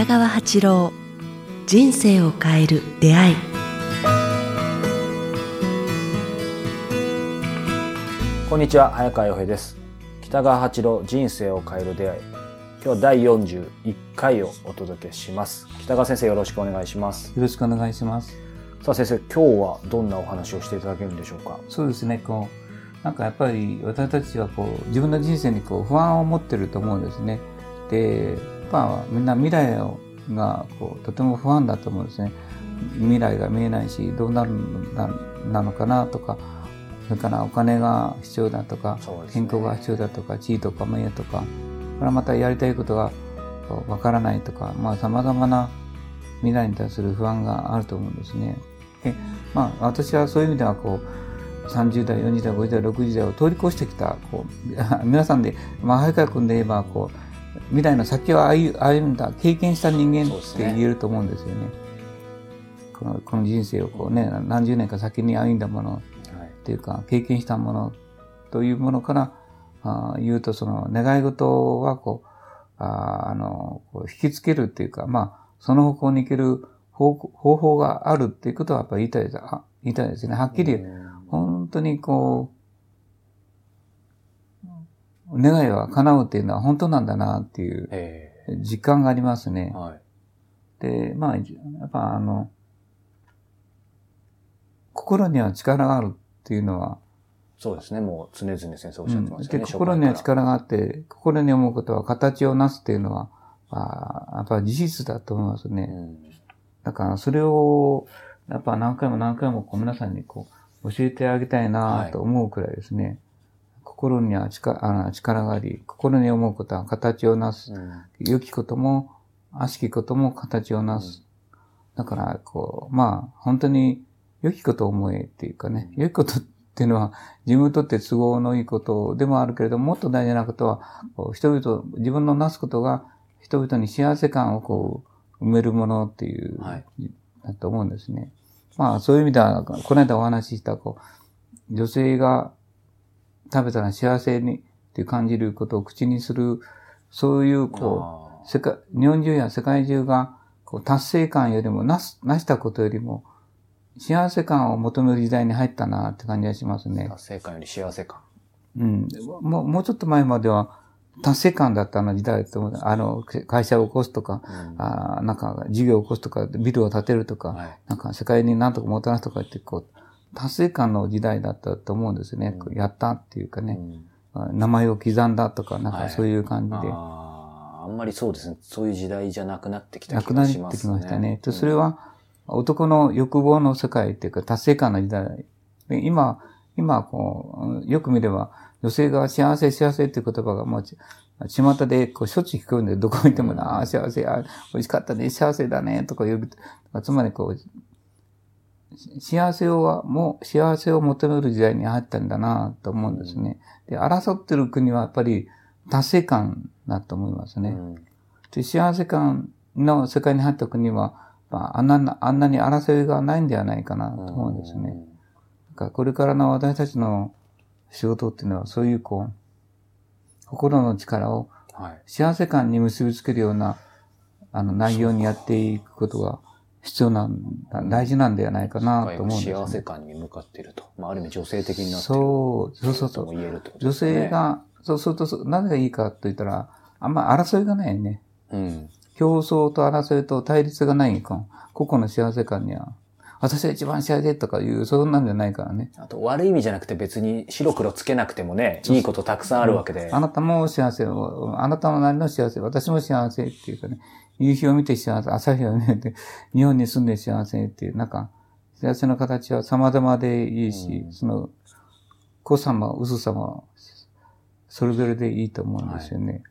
北川八郎人生を変える出会い。こんにちは早川洋平です。北川八郎人生を変える出会い。今日は第41回をお届けします。北川先生よろしくお願いします。よろしくお願いします。さあ先生今日はどんなお話をしていただけるんでしょうか？そうですね、こう、なんかやっぱり私たちはこう、自分の人生にこう、不安を持ってると思うんですね。で、まあ、みんな未来をがこうとても不安だと思うんですね。未来が見えないし、どうなるななのかなとか、それからお金が必要だとか、ね健康が必要だとか、地位とか名誉とか、これはまたやりたいことがわからないとか、まあ様々な未来に対する不安があると思うんですね。でまあ私はそういう意味ではこう、30代、40代、50代、60代を通り越してきた、こう、皆さんで、まあ、早川君で言えば、こう、未来の先を歩歩んだ、経験した人間って言えると思うんですよね。このこの人生をこうね、何十年か先に歩んだものはいっていうか、経験したものというものから、あー言うと、その願い事はこう、あーあの、こう引きつけるっていうか、まあ、その方向に行ける方方法があるっていうことはやっぱり言いたいです。あ言いたいですね。はっきり、うん本当にこう、願いは叶うっていうのは本当なんだなっていうえ実感がありますね。え。はい。で、まあ、やっぱあの、心には力があるっていうのは、そうですね。もう常々先生おっしゃってましたでよね、心には力があって、心に思うことは形をなすっていうのは、まあ、やっぱ事実だと思いますね。らうん。だからそれを、やっぱ何回も何回もこう皆さんにこう教えてあげたいなと思うくらいですね。心には力あの力があり、心に思うことは形をなす。うん良きことも、悪しきことも形をなす。だから、こう、まあ、本当に良きことを思えっていうかね、良きことっていうのは自分にとって都合のいいことでもあるけれども、もっと大事なことは、こう人々、自分のなすことが人々に幸せ感をこう、埋めるものっていう、はいだと思うんですね。まあ、そういう意味では、この間お話しした、こう、女性が食べたら幸せにって感じることを口にする、そういう、こう、あ世界、日本中や世界中が、こう、達成感よりも、なす、なしたことよりも、幸せ感を求める時代に入ったなって感じがしますーね。達成感より幸せ感うん。もう、もうちょっと前までは、達成感だったの時代だと思う。あの、会社を起こすとか、うんあーなんか、事業を起こすとか、ビルを建てるとか、はいなんか、世界になんとかもたらすとかって、こう、達成感の時代だったと思うんですね。うんやったっていうかね、うん名前を刻んだとか、なんはいかそういう感じで。あーあんまりそうですね。そういう時代じゃなくなってきた気なくなってきがしますね。ましたね。でうんそれは男の欲望の世界っていうか達成感の時代。で今、今こう、よく見れば女性が幸せ幸せっていう言葉がもうち、巷でこうしょっちゅう聞こえるんで、どこ行っても、うんああ、幸せ、あ美味しかったね、幸せだね、とか言う。つまりこう、幸せを、もう、幸せを求める時代に入ったんだなと思うんですね。で、争ってる国はやっぱり達成感だと思いますね。で幸せ感の世界に入った国は、まあ、あんな、あんなに争いがないんではないかなと思うんですね。だからこれからの私たちの仕事っていうのは、そういうこう、心の力を。幸せ感に結びつけるような、あの、内容にやっていくことが必要なんだ、大事なんではないかなと思うんです、ね。幸せ感に向かっていると。まあ、ある意味女性的になっている。そう、そうそうそう。言えるとね。性が、そうするとなぜがいいかと言ったら、あんま争いがないね。うん。競争と争いと対立がないか個々の幸せ感には、私は一番幸せとかいう、そんなんじゃないからね。あと、悪い意味じゃなくて別に白黒つけなくてもね、いいことたくさんあるわけで。あなたも幸せを、あなたのなりの幸せ、私も幸せっていうかね、夕日を見て幸せ、朝日を見て、日本に住んで幸せっていう、なんか、幸せの形は様々でいいし、うんその、濃さも薄さも、それぞれでいいと思うんですよね。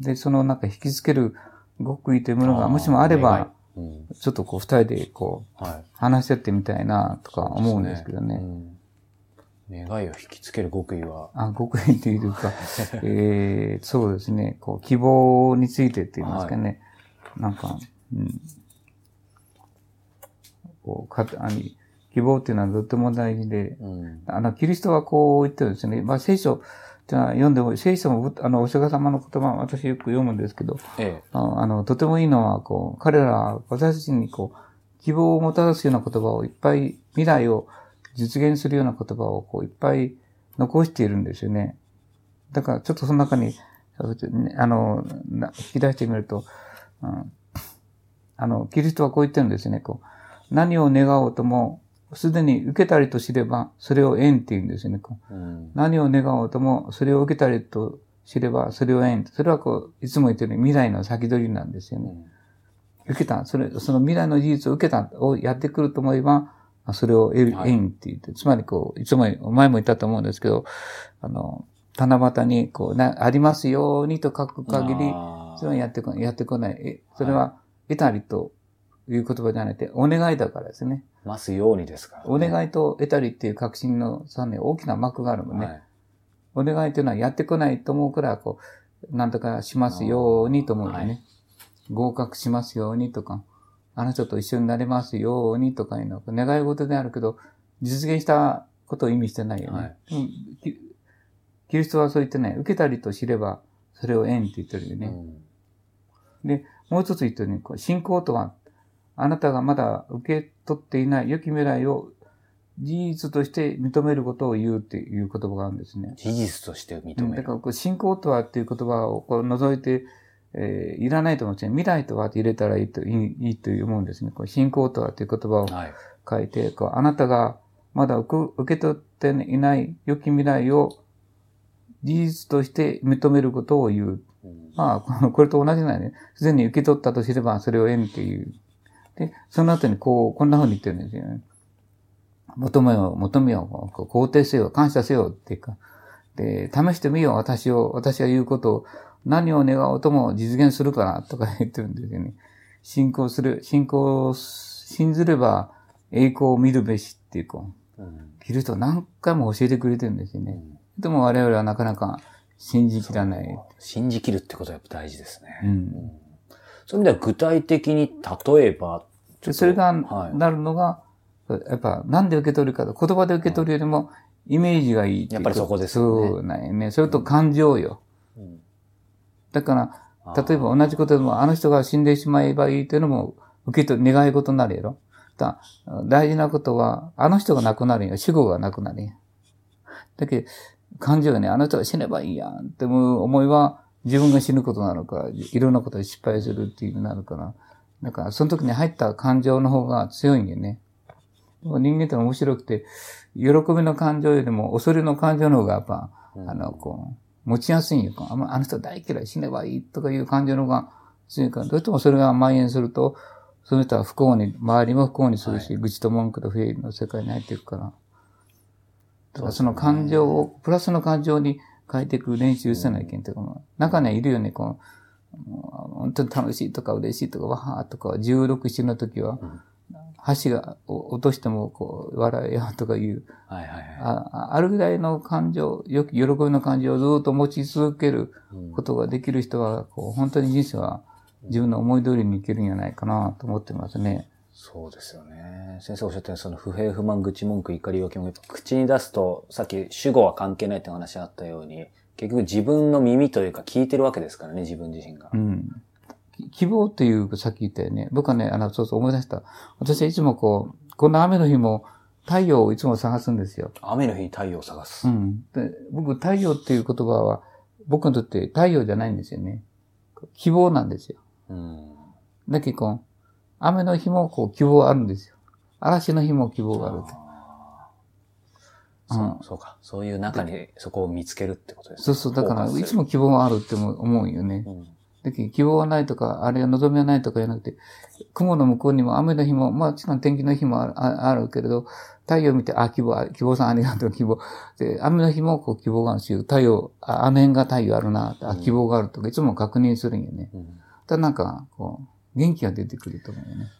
で、そのなんか引きつける極意というものがもしもあれば。ちょっとこう二人でこう、はい。話し合ってみたいなとか思うんですけどね。うん願いを引きつける極意は、あ、極意というか、えー、そうですね、こう、希望についてって言いますかね。なんか、うん。こう、か、あの、希望っていうのはとても大事で、うん。あの、キリストはこう言ってるんですよね。まあ、聖書、じゃあ読んでも、聖書も、あの、お釈迦様の言葉、私よく読むんですけど、ええ。ああの、とてもいいのは、こう、彼らは私たちにこう、希望をもたらすような言葉をいっぱい、未来を実現するような言葉をこう、いっぱい残しているんですよね。だから、ちょっとその中に、あの、な引き出してみると、うん、あの、キリストはこう言ってるんですね。こう何を願おうとも、すでに受けたりと知れば、それを縁って言うんですよね。こううん。何を願おうとも、それを受けたりと知れば、それを縁。それはこう、いつも言ってる未来の先取りなんですよね。受けた、それ、その未来の事実を受けた、をやってくると思えば、あそれを縁って言って、つまりこう、いつも、前も言ったと思うんですけど、あの、七夕に、こう、な、ありますようにと書く限り、それはやってこない、やってこない。え、それは、得たりという言葉じゃなくて、お願いだからですね。ますようにですから、ね。お願いと得たりっていう確信の差に大きな幕があるもんね。はい。お願いというのはやってこないと思うから、こう、なんとかしますようにと思うよね。はい合格しますようにとか、あの人と一緒になれますようにとかいうのは願い事であるけど、実現したことを意味してないよね。はいキキリストはそう言ってない。受けたりと知れば、それを縁って言ってるよね。うんで、もう一つ言ってるように、こう信仰とは、あなたがまだ受け取っていない良き未来を事実として認めることを言うっていう言葉があるんですね。事実として認うんめる。だからこう、信仰とはっていう言葉をこう除いて、えーいらないと思うんですね。未来とはって入れたらいいといいいいと思うんですね。こう信仰とはっていう言葉をはい。書いて、こうあなたがまだ受け取っていない良き未来を事実として認めることを言う。うんまあ、これと同じなんね。すでに受け取ったと知れば、それを縁っていう。で、その後にこう、こんな風に言ってるんですよね。求めよう、求めよう、肯定せよ、感謝せよっていうか。で、試してみよう、私を、私が言うことを、何を願おうとも実現するから、とか言ってるんですよね。信仰する、信仰を信ずれば栄光を見るべしっていう、こう、うんキリスト何回も教えてくれてるんですよね。でも我々はなかなか信じきらない。信じきるってことはやっぱ大事ですね。うんそういう意味では具体的に例えば、それがはいなるのが、やっぱなんで受け取るかと、言葉で受け取るよりもイメージがいいていうやっぱりそこですよねそうなんよね。それと感情よ。うんだから、例えば同じことでも、あの人が死んでしまえばいいというのも、受け取る、願い事になるやろ。だ大事なことは、あの人が亡くなるんや。死後が亡くなるんや。だけど、感情がね、あの人が死ねばいいやんって思う思いは、自分が死ぬことなのか、いろんなことで失敗するっていう意味になるから。だから、その時に入った感情の方が強いんよね。人間って面白くて、喜びの感情よりも恐れの感情の方がやっぱ、うんあの、こう、持ちやすいんよ。ああの人大嫌い、死ねばいいとかいう感情の方が強いから、どうしてもそれが蔓延すると、その人は不幸に、周りも不幸にするし、愚痴と文句と不平の世界に入っていくから。だからその感情を、プラスの感情に変えていく練習せないけんというか、まあ中にはいるよね、こう、もう本当に楽しいとか嬉しいとか、わはーとか、16、7の時は、箸がお落としても、こう、笑えよとかいう、はいはいはい。ああるぐらいの感情、よく喜びの感情をずっと持ち続けるうんことができる人は、こう、本当に人生は自分の思い通りにいけるんじゃないかなと思ってますね。そうですよね。先生おっしゃったように、その不平不満、愚痴文句、怒り要求もやっぱ口に出すと、さっき主語は関係ないって話あったように、結局自分の耳というか聞いてるわけですからね、自分自身がう。ん。き希望っていう、さっき言ったよね。僕はね、あの、そうそう思い出した。私はいつもこう、こんな雨の日も太陽をいつも探すんですよ。雨の日に太陽を探す。うん。で僕、太陽っていう言葉は、僕にとって太陽じゃないんですよね。希望なんですよ。うん。だけど雨の日もこう希望あるんですよ。嵐の日も希望があるって。そうそうか。そういう中にそこを見つけるってことですねそうそう、だから、いつも希望があるっても思うよね。うんだけど希望がないとか、あれが望みがないとかじゃなくて、雲の向こうにも雨の日も、まあ、もちろん天気の日もあるああるけれど、太陽見て、あ、希望あ、希望さんありがとう、希望。で、雨の日もこう希望があるし、太陽、あ、あの辺が太陽あるな、あ、希望があるとか、いつも確認するんよね。うんだなんか、こう、元気が出てくると思うよね。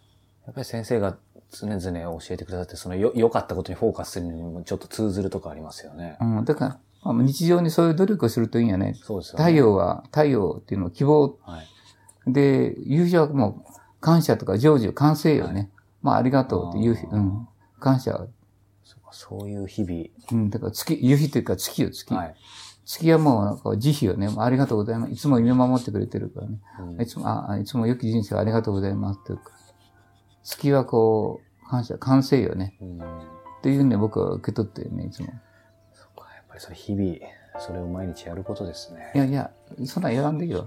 やっぱり先生が常々教えてくださって、そのよ良かったことにフォーカスするのにもちょっと通ずるとこありますよね。うん、だから、まあ、日常にそういう努力をするといいんやね。そうですよね。太。陽は、太陽っていうのは希望はい。で、夕日はもう感謝とか成就、完成よね。まあありがとうって夕日、あーうん。感謝。そうかそういう日々。うん、だから月、夕日というか月よ、月。はい。月はもうなんか慈悲をね、ありがとうございます。いつも見守ってくれてるからね。うんいつも、あ、あいつも良き人生をありがとうございますっていうか。月はこう、感謝、感性よね。うんっていうふうに僕は受け取ってるね、いつも。そっかやっぱりそれ日々、それを毎日やることですね。いやいや、そんなんやらんでいいよ。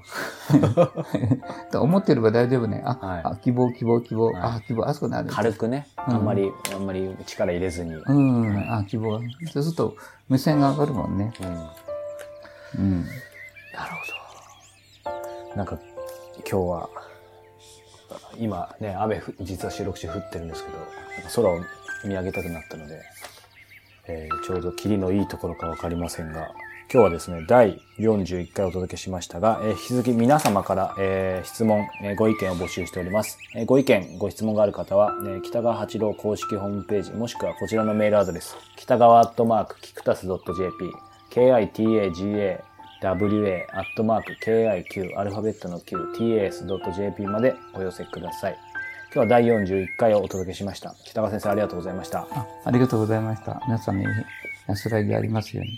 と 思ってれば大丈夫ね。あ、はいあ希望、希望、希望、はいあ、希望、あそこにある。軽くね、うんあんまり、あんまり力入れずに。うん。うん、あ、希望。そうすると、目線が上がるもんね。うん。なるほど。なんか、今日は、今ね、雨、実は収録中降ってるんですけど、空を見上げたくなったので、えーちょうど霧のいいところかわかりませんが、今日はですね、第41回お届けしましたが、えー引き続き皆様から、えー質問、えーご意見を募集しております。えご意見、ご質問がある方は、え北川八郎公式ホームページ、もしくはこちらのメールアドレス、北川アットマーク、キクタス .jp、k i t a g a wa.kiq、アルファベットの q、tas.jp までお寄せください。今日は第41回をお届けしました。北川先生ありがとうございました。あありがとうございました。皆さんに安らぎありますように。